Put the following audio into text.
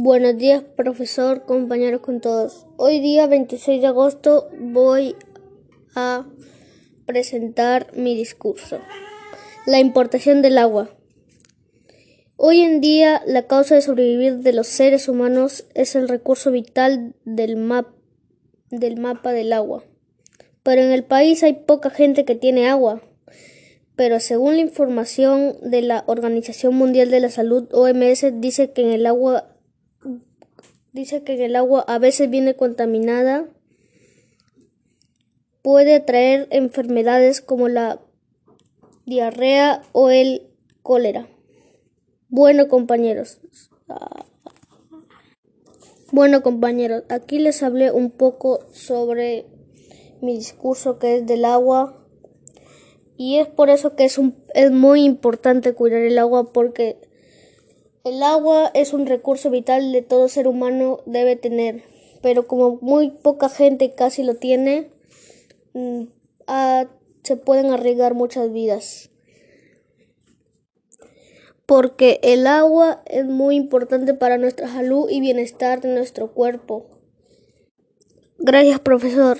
Buenos días, profesor, compañeros con todos. Hoy día 26 de agosto voy a presentar mi discurso. La importación del agua. Hoy en día la causa de sobrevivir de los seres humanos es el recurso vital del, map del mapa del agua. Pero en el país hay poca gente que tiene agua. Pero según la información de la Organización Mundial de la Salud, OMS, dice que en el agua dice que el agua a veces viene contaminada, puede traer enfermedades como la diarrea o el cólera. Bueno, compañeros. Bueno, compañeros, aquí les hablé un poco sobre mi discurso que es del agua. Y es por eso que es, un, es muy importante cuidar el agua porque el agua es un recurso vital de todo ser humano debe tener, pero como muy poca gente casi lo tiene, mm, ah, se pueden arriesgar muchas vidas. Porque el agua es muy importante para nuestra salud y bienestar de nuestro cuerpo. Gracias, profesor.